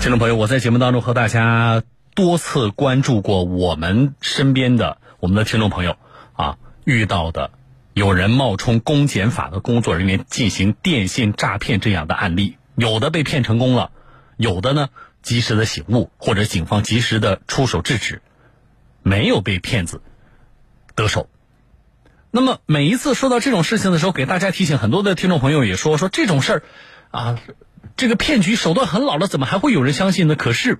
听众朋友，我在节目当中和大家多次关注过我们身边的我们的听众朋友啊遇到的有人冒充公检法的工作人员进行电信诈骗这样的案例，有的被骗成功了，有的呢及时的醒悟或者警方及时的出手制止，没有被骗子得手。那么每一次说到这种事情的时候，给大家提醒，很多的听众朋友也说说这种事儿啊。这个骗局手段很老了，怎么还会有人相信呢？可是，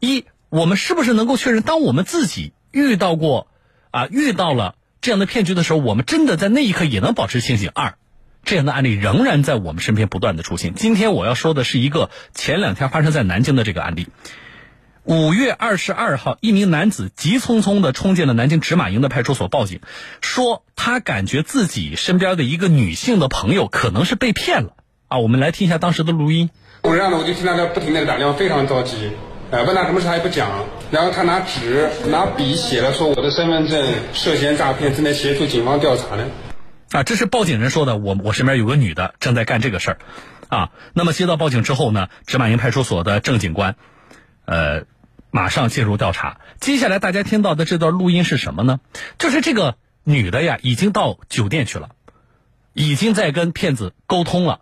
一，我们是不是能够确认，当我们自己遇到过啊，遇到了这样的骗局的时候，我们真的在那一刻也能保持清醒？二，这样的案例仍然在我们身边不断的出现。今天我要说的是一个前两天发生在南京的这个案例。五月二十二号，一名男子急匆匆的冲进了南京芝麻营的派出所报警，说他感觉自己身边的一个女性的朋友可能是被骗了。啊，我们来听一下当时的录音。我然后呢，我就听他在不停的打电话，非常着急。呃，问他什么事他也不讲，然后他拿纸拿笔写了说我的身份证涉嫌诈骗，正在协助警方调查呢。啊，这是报警人说的。我我身边有个女的正在干这个事儿。啊，那么接到报警之后呢，芝麻营派出所的郑警官，呃，马上介入调查。接下来大家听到的这段录音是什么呢？就是这个女的呀，已经到酒店去了，已经在跟骗子沟通了。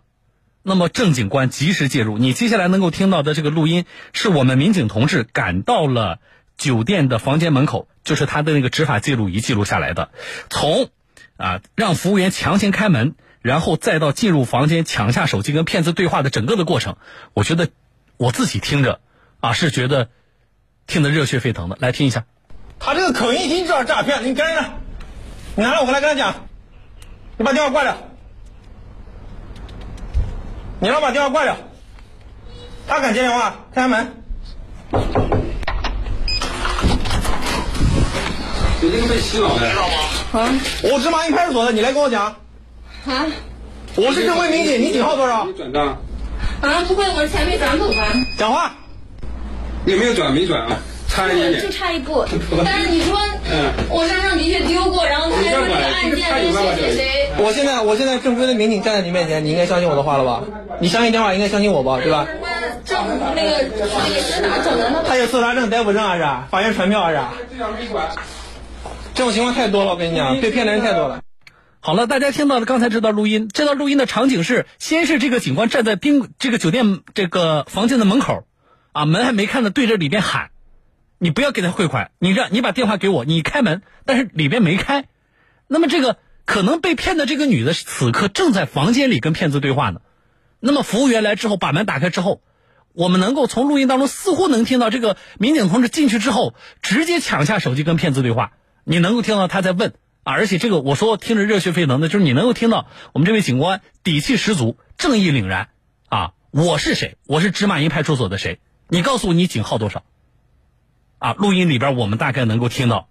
那么郑警官及时介入，你接下来能够听到的这个录音，是我们民警同志赶到了酒店的房间门口，就是他的那个执法记录仪记录下来的。从啊让服务员强行开门，然后再到进入房间抢下手机跟骗子对话的整个的过程，我觉得我自己听着啊是觉得听得热血沸腾的。来听一下，他这个口音一听就是诈骗，你跟着，你拿来我过来跟他讲，你把电话挂掉。你要把电话挂掉，他敢接电话，开门。你这个被洗脑的，知道吗？啊！我是麻营派出所的，你来跟我讲。啊！我是正规民警，你警号多少？你转账。啊，不会，我钱没转走吧？讲话。有没有转？没转啊。差一点点，就差一步。但是你说，我身上的确丢过，然后他说这个案件是谁谁谁。我现在我现在正规的民警站在你面前，你应该相信我的话了吧？你相信电话，应该相信我吧？对吧？那证那个也是哪整的呢？他有搜查证、逮捕证还是？法院传票还是？这种情况太多了，我跟你讲，被骗的人太多了。好了，大家听到了刚才这段录音，这段录音的场景是：先是这个警官站在宾这个酒店这个房间的门口，啊，门还没看呢，对着里边喊。你不要给他汇款，你让你把电话给我，你开门，但是里边没开。那么这个可能被骗的这个女的此刻正在房间里跟骗子对话呢。那么服务员来之后把门打开之后，我们能够从录音当中似乎能听到这个民警同志进去之后直接抢下手机跟骗子对话。你能够听到他在问啊，而且这个我说听着热血沸腾的，就是你能够听到我们这位警官底气十足、正义凛然啊！我是谁？我是芝麻营派出所的谁？你告诉我你警号多少？啊，录音里边我们大概能够听到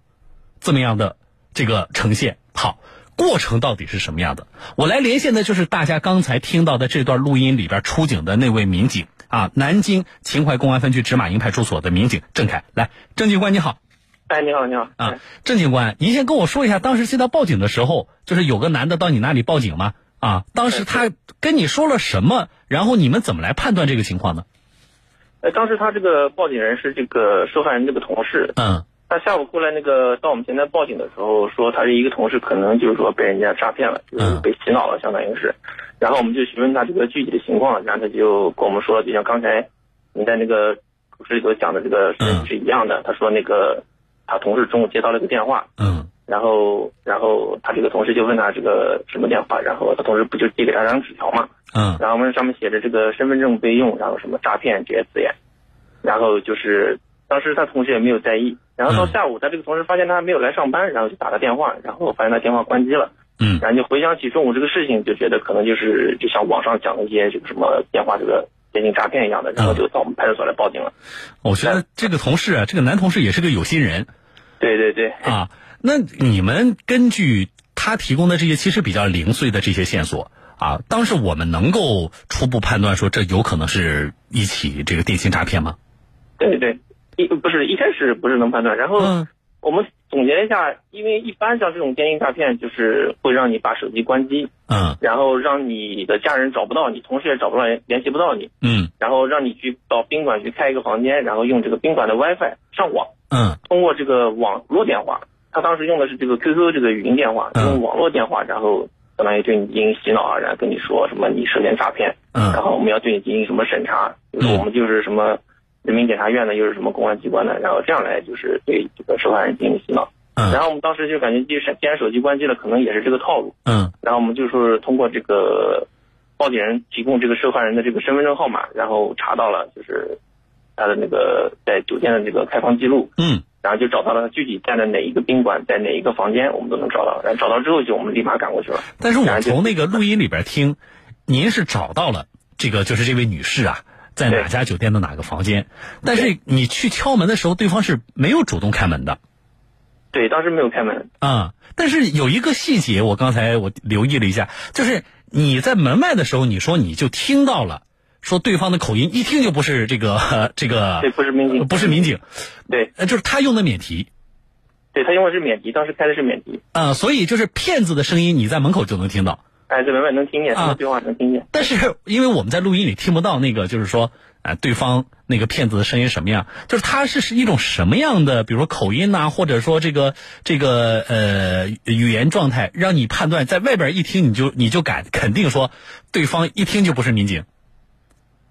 这么样的这个呈现。好，过程到底是什么样的？我来连线的就是大家刚才听到的这段录音里边出警的那位民警啊，南京秦淮公安分局芝麻营派出所的民警郑凯。来，郑警官你好。哎，你好，你好。啊，郑警官，您先跟我说一下，当时接到报警的时候，就是有个男的到你那里报警吗？啊，当时他跟你说了什么？然后你们怎么来判断这个情况呢？呃，当时他这个报警人是这个受害人这个同事。嗯。他下午过来那个到我们前台报警的时候，说他是一个同事，可能就是说被人家诈骗了，就是被洗脑了，相当于是。然后我们就询问他这个具体的情况，然后他就跟我们说，就像刚才你在那个主持里头讲的这个是是一样的。他说那个他同事中午接到了个电话。嗯。然后，然后他这个同事就问他这个什么电话，然后他同事不就递给他张纸条嘛。嗯。然后我们上面写着这个身份证备用，然后什么诈骗这些字眼。然后就是当时他同学也没有在意，然后到下午他这个同事发现他没有来上班，然后就打他电话，然后发现他电话关机了，嗯，然后就回想起中午这个事情，就觉得可能就是就像网上讲的一些这个什么电话这个电信诈骗一样的，然后就到我们派出所来报警了。我觉得这个同事啊，这个男同事也是个有心人。对对对。啊，那你们根据他提供的这些其实比较零碎的这些线索。啊，当时我们能够初步判断说，这有可能是一起这个电信诈骗吗？对对，一不是一开始不是能判断，然后我们总结了一下，因为一般像这种电信诈骗，就是会让你把手机关机，嗯。然后让你的家人找不到你，同事也找不到联系不到你，嗯。然后让你去到宾馆去开一个房间，然后用这个宾馆的 WiFi 上网，嗯。通过这个网络电话，他当时用的是这个 QQ 这个语音电话，嗯。用网络电话，然后相当于对你进行洗脑啊，然后跟你说什么你涉嫌诈骗，然嗯后我们要对你进行什么审查，就是我们就是什么人民检察院的，又是什么公安机关的，然后这样来就是对这个受害人进行洗脑。然嗯后我们当时就感觉，既然既然手机关机了，可能也是这个套路。嗯。然后我们就是通过这个报警人提供这个受害人的这个身份证号码，然后查到了就是他的那个在酒店的这个开房记录，嗯然后就找到了他具体在的哪一个宾馆，在哪一个房间，我们都能找到。然后找到之后，就我们立马赶过去了。但是我从那个录音里边听，您是找到了这个就是这位女士啊，在哪家酒店的哪个房间，但是你去敲门的时候，对方是没有主动开门的对，当时没有开门。啊。但是有一个细节，我刚才我留意了一下，就是你在门外的时候，你说你就听到了，说对方的口音一听就不是这个这个 对，不是民警，不是民警，对，呃，就是他用的免提对他用的是免提，当时开的是免提。啊，所以就是骗子的声音，你在门口就能听到。哎，在门外能听见，他啊对话能听见。但是因为我们在录音里听不到那个，就是说，呃，对方那个骗子的声音什么样，就是他是是一种什么样的，比如说口音呐、或者说这个这个呃语言状态，让你判断在外边一听你就你就敢肯定说，对方一听就不是民警。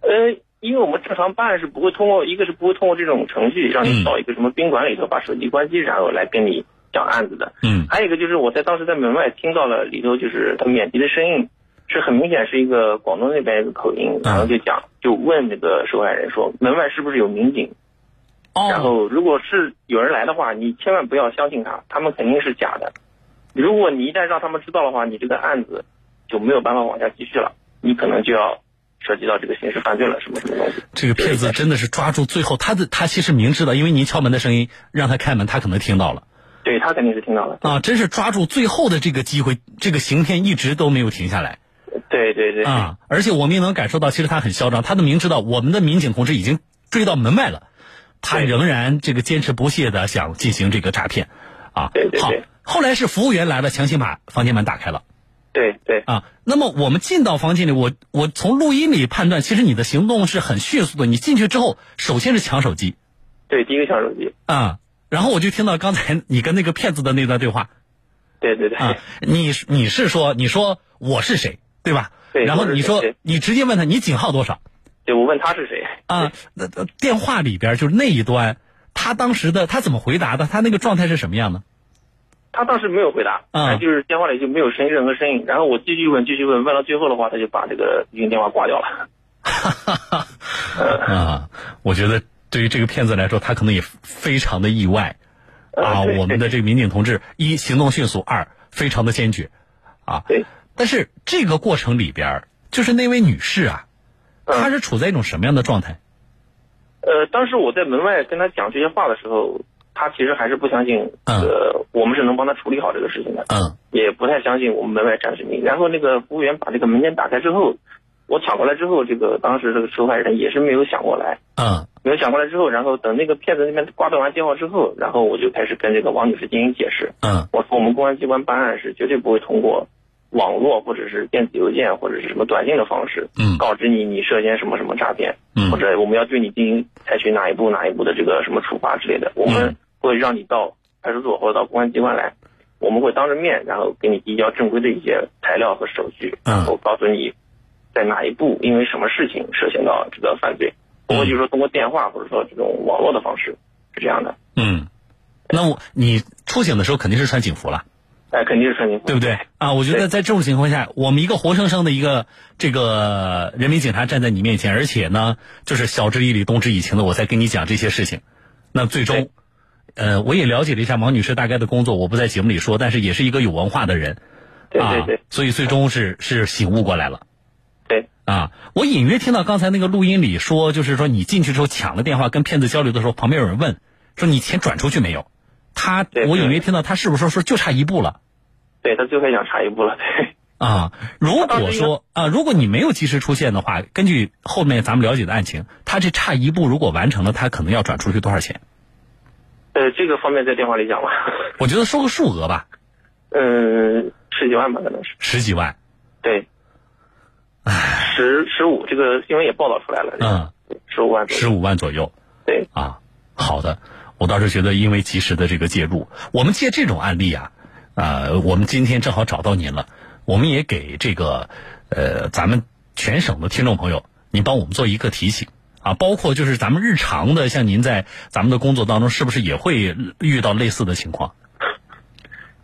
呃，因为我们正常办案是不会通过，一个是不会通过这种程序让嗯你到一个什么宾馆里头把手机关机，然后来跟你讲案子的。嗯还有一个就是我在当时在门外听到了里头就是他免提的声音，是很明显是一个广东那边一个口音，然后就讲就问那个受害人说门外是不是有民警？哦然哦，后如果是有人来的话，你千万不要相信他，他们肯定是假的。如果你一旦让他们知道的话，你这个案子就没有办法往下继续了，你可能就要涉及到这个刑事犯罪了，什么什么东西。这个骗子真的是抓住最后，他的他其实明知道，因为您敲门的声音让他开门，他可能听到了对他肯定是听到了。啊，真是抓住最后的这个机会，这个行骗一直都没有停下来。对对对，啊！而且我们也能感受到，其实他很嚣张，他都明知道我们的民警同志已经追到门外了，他仍然这个坚持不懈的想进行这个诈骗，啊，好对对对，后来是服务员来了，强行把房间门打开了对对啊。那么我们进到房间里，我我从录音里判断，其实你的行动是很迅速的。你进去之后，首先是抢手机对，第一个抢手机。啊，然后我就听到刚才你跟那个骗子的那段对话对对对，啊，你你是说你说我是谁对吧？对然后你说你直接问他你警号多少？对我问他是谁啊，那那电话里边就是那一端，他当时的他怎么回答的？他那个状态是什么样的？他当时没有回答，嗯就是电话里就没有声音任何声音。然后我继续问，继续问，问到最后的话，他就把这个语音电话挂掉了。哈 哈啊，我觉得对于这个骗子来说，他可能也非常的意外啊。呃对我们的这个民警同志，一行动迅速，二非常的坚决啊。对，但是这个过程里边，就是那位女士啊，嗯她是处在一种什么样的状态？呃，当时我在门外跟她讲这些话的时候，他其实还是不相信，嗯。呃，我们是能帮他处理好这个事情的，嗯。也不太相信我们门外站是你。然后那个服务员把这个门间打开之后，我抢过来之后，这个当时这个受害人也是没有想过来，嗯。没有想过来之后，然后等那个骗子那边挂断完电话之后，然后我就开始跟这个王女士进行解释，嗯。我说我们公安机关办案是绝对不会通过网络或者是电子邮件或者是什么短信的方式，嗯。告知你你涉嫌什么什么诈骗，嗯。或者我们要对你进行采取哪一步哪一步的这个什么处罚之类的，我们会让你到派出所或者到公安机关来，我们会当着面，然后给你递交正规的一些材料和手续，嗯然后告诉你在哪一步因为什么事情涉嫌到这个犯罪，不过就是说通过电话或者说这种网络的方式是这样的，嗯。那我你出警的时候肯定是穿警服了。哎，肯定是穿警服，对不对啊？我觉得在这种情况下，我们一个活生生的一个这个人民警察站在你面前，而且呢，就是晓之以理、动之以情的，我在跟你讲这些事情。那最终，呃，我也了解了一下王女士大概的工作，我不在节目里说，但是也是一个有文化的人啊对对对，所以最终是是醒悟过来了。对。啊，我隐约听到刚才那个录音里说，就是说你进去之后抢了电话，跟骗子交流的时候，旁边有人问说你钱转出去没有？他，我隐约听到他是不是说说就差一步了？对他最后想差一步了，对。啊，如果说啊，如果你没有及时出现的话，根据后面咱们了解的案情，他这差一步如果完成了，他可能要转出去多少钱？呃，这个方面在电话里讲吗？我觉得说个数额吧。嗯，十几万吧，可能是。十几万。对。唉。十十五，这个新闻也报道出来了。嗯。十五万。十五万左右。对。啊，好的。我倒是觉得，因为及时的这个介入，我们借这种案例啊，呃，我们今天正好找到您了，我们也给这个呃咱们全省的听众朋友，您帮我们做一个提醒。啊，包括就是咱们日常的，像您在咱们的工作当中，是不是也会遇到类似的情况？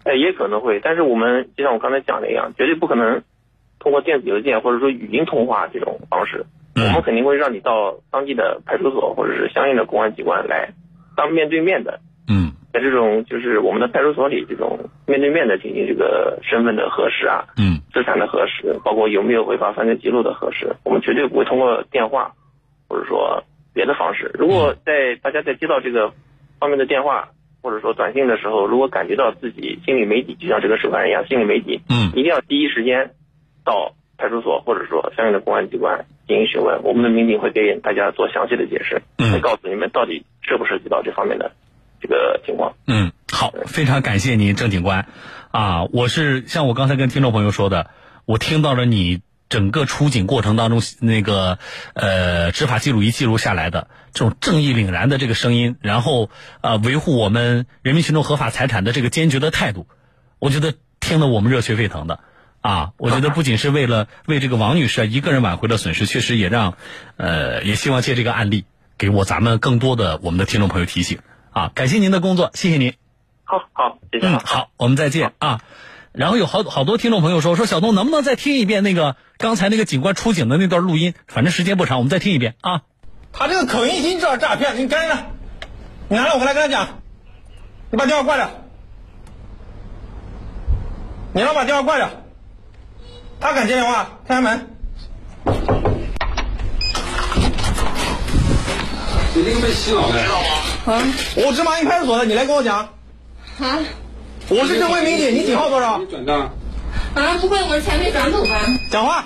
哎，也可能会，但是我们就像我刚才讲的一样，绝对不可能通过电子邮件或者说语音通话这种方式。我们肯定会让你到当地的派出所或者是相应的公安机关来，当面对面的。嗯。在这种就是我们的派出所里，这种面对面的进行这个身份的核实啊，嗯，资产的核实，包括有没有违法犯罪记录的核实，我们绝对不会通过电话。或者说别的方式，如果在大家在接到这个方面的电话或者说短信的时候，如果感觉到自己心里没底，就像这个受害人一样心里没底，嗯，一定要第一时间到派出所或者说相应的公安机关进行询问，我们的民警会给大家做详细的解释，会告诉你们到底涉不涉及到这方面的这个情况。嗯，好，非常感谢您，郑警官，啊，我是像我刚才跟听众朋友说的，我听到了你。整个出警过程当中，那个呃执法记录仪记录下来的这种正义凛然的这个声音，然后呃维护我们人民群众合法财产的这个坚决的态度，我觉得听得我们热血沸腾的啊！我觉得不仅是为了为这个王女士一个人挽回了损失，确实也让呃也希望借这个案例给我咱们更多的我们的听众朋友提醒啊！感谢您的工作，谢谢您。好好，谢谢。嗯，好，我们再见啊。然后有好好多听众朋友说说小东能不能再听一遍那个刚才那个警官出警的那段录音？反正时间不长，我们再听一遍啊。他这个口音已经知道诈骗，你赶紧的，你拿着我回来跟他讲。你把电话挂掉，你让我把电话挂掉。他敢接电话，开门。你这个被洗脑的。啊！我芝麻营派出所的，你来跟我讲。啊。我是正规民警，你警号多少？转账。啊，不会，我的钱没转走吧？讲话。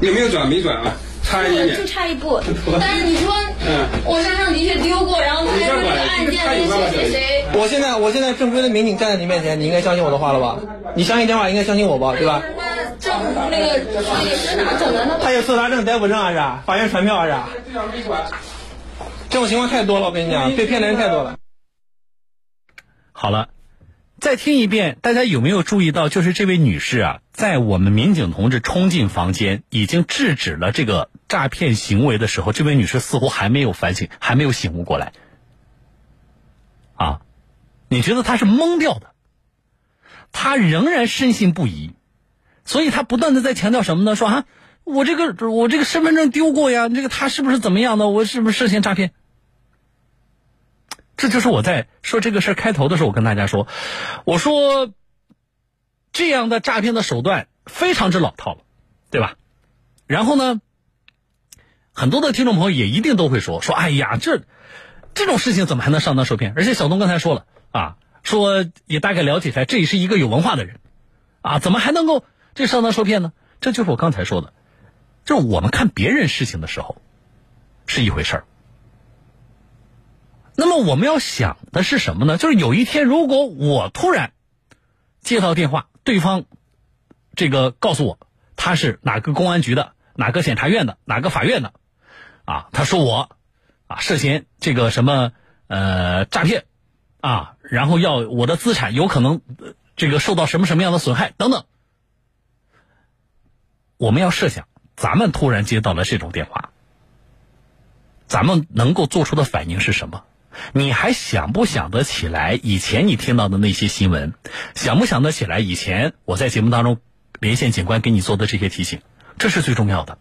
有没有转？没转啊，差一点点。就差一步。但是你说，嗯，我身上的确丢过，然后他还说这个案件谁谁谁。我现在，我现在正规的民警站在你面前，你应该相信我的话了吧？你相信电话，应该相信我吧？对吧？那证那个是哪整的呢？他有搜查证、逮捕证还是？法院传票还是？这种情况太多了，我跟你讲，被骗的人太多了。好了。再听一遍，大家有没有注意到，就是这位女士啊，在我们民警同志冲进房间，已经制止了这个诈骗行为的时候，这位女士似乎还没有反省，还没有醒悟过来。啊，你觉得她是懵掉的？她仍然深信不疑，所以她不断的在强调什么呢？说啊，我这个我这个身份证丢过呀，这个他是不是怎么样的？我是不是涉嫌诈骗？这就是我在说这个事儿开头的时候，我跟大家说，我说这样的诈骗的手段非常之老套了，对吧？然后呢，很多的听众朋友也一定都会说说，哎呀，这这种事情怎么还能上当受骗？而且小东刚才说了啊，说也大概了解一下，这也是一个有文化的人啊，怎么还能够这上当受骗呢？这就是我刚才说的，就是我们看别人事情的时候是一回事儿。那么我们要想的是什么呢？就是有一天，如果我突然接到电话，对方这个告诉我他是哪个公安局的、哪个检察院的、哪个法院的，啊，他说我啊涉嫌这个什么呃诈骗啊，然后要我的资产有可能这个受到什么什么样的损害等等，我们要设想，咱们突然接到了这种电话，咱们能够做出的反应是什么？你还想不想得起来以前你听到的那些新闻？想不想得起来以前我在节目当中连线警官给你做的这些提醒？这是最重要的。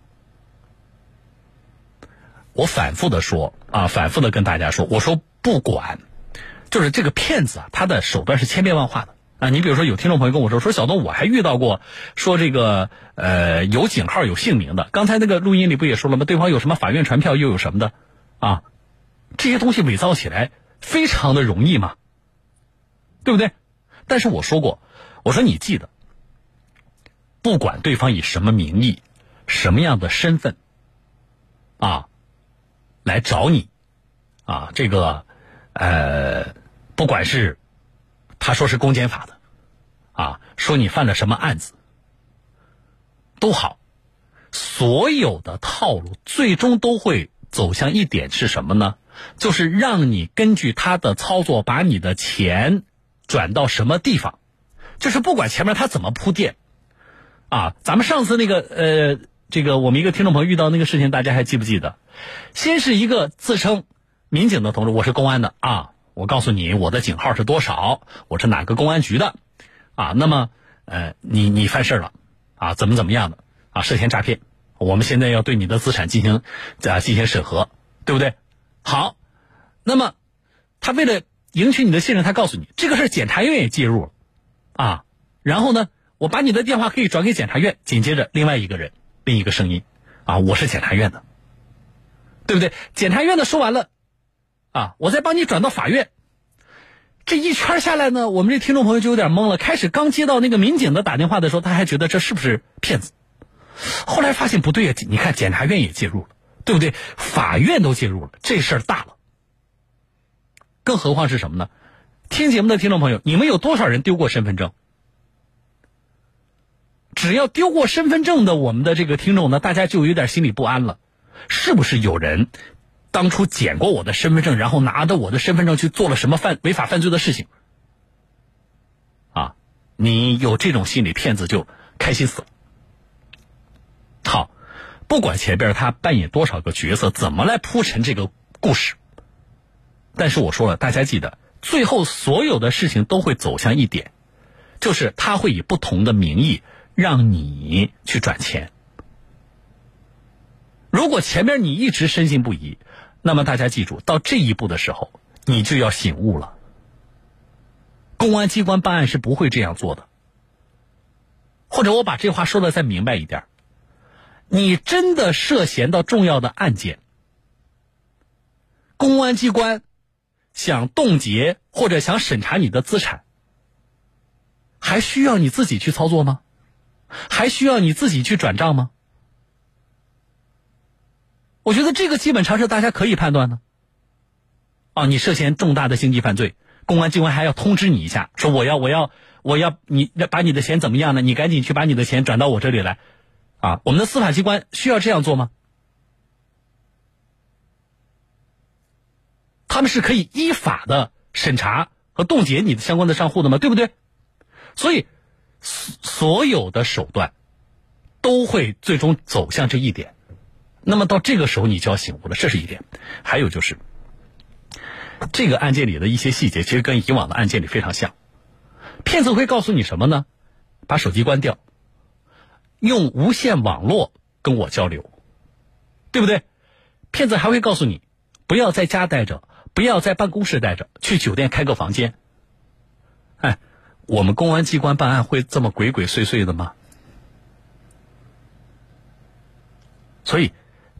我反复的说啊，反复的跟大家说，我说不管，就是这个骗子啊，他的手段是千变万化的啊。你比如说，有听众朋友跟我说，说小东，我还遇到过说这个呃有警号有姓名的。刚才那个录音里不也说了吗？对方有什么法院传票，又有什么的啊？这些东西伪造起来非常的容易嘛，对不对？但是我说过，我说你记得，不管对方以什么名义、什么样的身份，啊，来找你，啊，这个，呃，不管是他说是公检法的，啊，说你犯了什么案子，都好，所有的套路最终都会走向一点是什么呢？就是让你根据他的操作，把你的钱转到什么地方，就是不管前面他怎么铺垫，啊，咱们上次那个呃，这个我们一个听众朋友遇到那个事情，大家还记不记得？先是一个自称民警的同志，我是公安的。啊，我告诉你我的警号是多少，我是哪个公安局的，啊，那么呃，你你犯事了，啊，怎么怎么样的。啊，涉嫌诈骗，我们现在要对你的资产进行啊进行审核，对不对？好，那么他为了赢取你的信任，他告诉你这个事检察院也介入了，啊，然后呢，我把你的电话可以转给检察院，紧接着另外一个人，另一个声音，啊，我是检察院的。对不对？检察院的说完了，啊，我再帮你转到法院。这一圈下来呢，我们这听众朋友就有点懵了。开始刚接到那个民警的打电话的时候，他还觉得这是不是骗子？后来发现不对呀，你看检察院也介入了，对不对？法院都介入了，这事儿大了。更何况是什么呢？听节目的听众朋友，你们有多少人丢过身份证？只要丢过身份证的，我们的这个听众呢，大家就有点心里不安了。是不是有人当初捡过我的身份证，然后拿着我的身份证去做了什么犯违法犯罪的事情？啊，你有这种心理，骗子就开心死了。好，不管前边他扮演多少个角色，怎么来铺陈这个故事，但是我说了，大家记得，最后所有的事情都会走向一点，就是他会以不同的名义让你去转钱。如果前面你一直深信不疑，那么大家记住，到这一步的时候，你就要醒悟了。公安机关办案是不会这样做的。或者我把这话说的再明白一点，你真的涉嫌到重要的案件，公安机关想冻结或者想审查你的资产，还需要你自己去操作吗？还需要你自己去转账吗？我觉得这个基本常识大家可以判断呢。啊，你涉嫌重大的经济犯罪，公安机关还要通知你一下，说我要我要我要你把你的钱怎么样呢？你赶紧去把你的钱转到我这里来，啊，我们的司法机关需要这样做吗？他们是可以依法的审查和冻结你的相关的账户的吗？对不对？所以，所有的手段都会最终走向这一点。那么到这个时候，你就要醒悟了，这是一点。还有就是，这个案件里的一些细节，其实跟以往的案件里非常像。骗子会告诉你什么呢？把手机关掉，用无线网络跟我交流，对不对？骗子还会告诉你，不要在家待着，不要在办公室待着，去酒店开个房间。哎，我们公安机关办案会这么鬼鬼祟祟的吗？所以。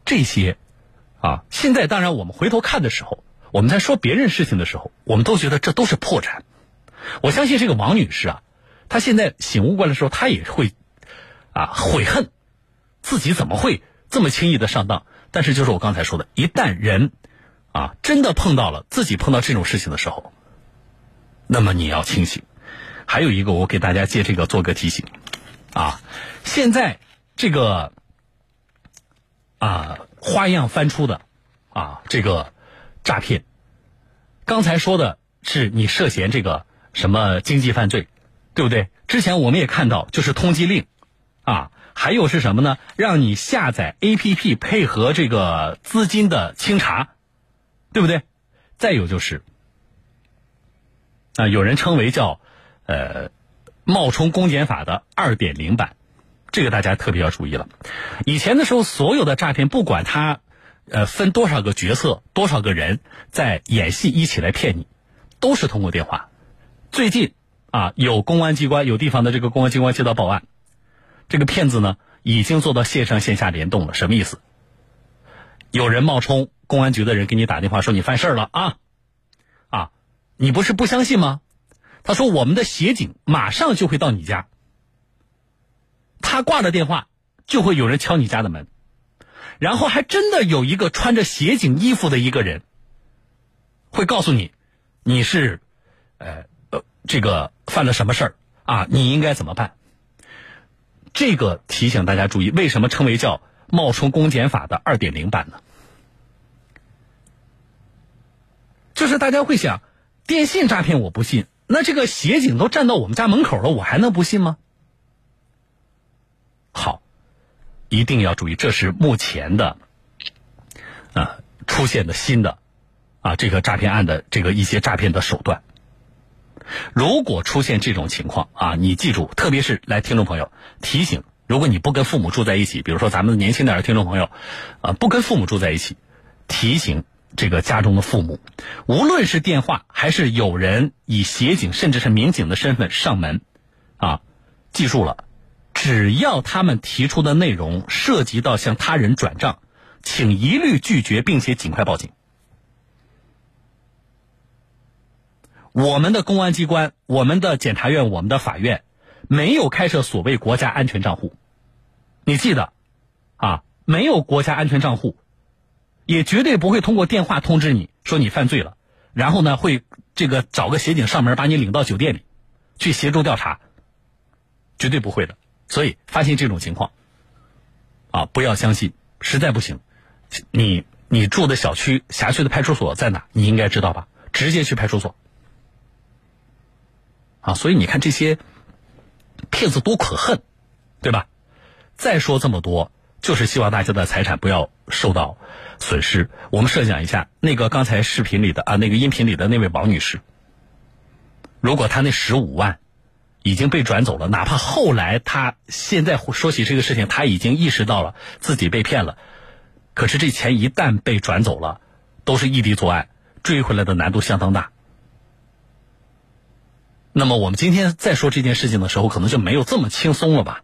这些，啊，现在当然我们回头看的时候，我们在说别人事情的时候，我们都觉得这都是破绽。我相信这个王女士啊，她现在醒悟过来的时候，她也会，啊，悔恨自己怎么会这么轻易的上当。但是就是我刚才说的，一旦人，啊，真的碰到了自己碰到这种事情的时候，那么你要清醒。还有一个，我给大家借这个做个提醒，啊，现在这个。啊，花样翻出的，啊，这个诈骗。刚才说的是你涉嫌这个什么经济犯罪，对不对？之前我们也看到，就是通缉令，啊，还有是什么呢？让你下载 APP 配合这个资金的清查，对不对？再有就是，啊，有人称为叫呃冒充公检法的二点零版。这个大家特别要注意了。以前的时候，所有的诈骗，不管他，呃，分多少个角色、多少个人在演戏，一起来骗你，都是通过电话。最近啊，有公安机关、有地方的这个公安机关接到报案，这个骗子呢，已经做到线上线下联动了。什么意思？有人冒充公安局的人给你打电话说你犯事儿了啊，啊，你不是不相信吗？他说我们的协警马上就会到你家。他挂了电话，就会有人敲你家的门，然后还真的有一个穿着协警衣服的一个人，会告诉你你是，呃呃，这个犯了什么事儿啊？你应该怎么办？这个提醒大家注意，为什么称为叫冒充公检法的二点零版呢？就是大家会想，电信诈骗我不信，那这个协警都站到我们家门口了，我还能不信吗？好，一定要注意，这是目前的啊出现的新的啊这个诈骗案的这个一些诈骗的手段。如果出现这种情况啊，你记住，特别是来听众朋友提醒，如果你不跟父母住在一起，比如说咱们年轻点的听众朋友，啊，不跟父母住在一起，提醒这个家中的父母，无论是电话还是有人以协警甚至是民警的身份上门，啊，记住了，只要他们提出的内容涉及到向他人转账，请一律拒绝，并且尽快报警。我们的公安机关、我们的检察院、我们的法院，没有开设所谓国家安全账户。你记得，啊，没有国家安全账户，也绝对不会通过电话通知你说你犯罪了，然后呢会这个找个协警上门把你领到酒店里，去协助调查，绝对不会的。所以发现这种情况，啊，不要相信，实在不行，你你住的小区辖区的派出所在哪？你应该知道吧？直接去派出所。啊，所以你看这些骗子多可恨，对吧？再说这么多，就是希望大家的财产不要受到损失。我们设想一下，那个刚才视频里的啊，那个音频里的那位王女士，如果她那十五万已经被转走了，哪怕后来她现在说起这个事情，她已经意识到了自己被骗了，可是这钱一旦被转走了，都是异地作案，追回来的难度相当大。那么我们今天再说这件事情的时候，可能就没有这么轻松了吧？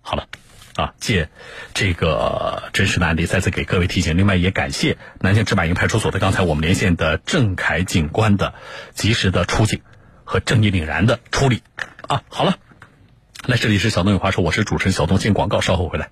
好了，啊，借这个真实的案例，再次给各位提醒。另外，也感谢南京芝麻营派出所的刚才我们连线的郑凯警官的及时的出警和正义凛然的处理。啊，好了，那这里是小东有话说，我是主持人小东，进广告，稍后回来。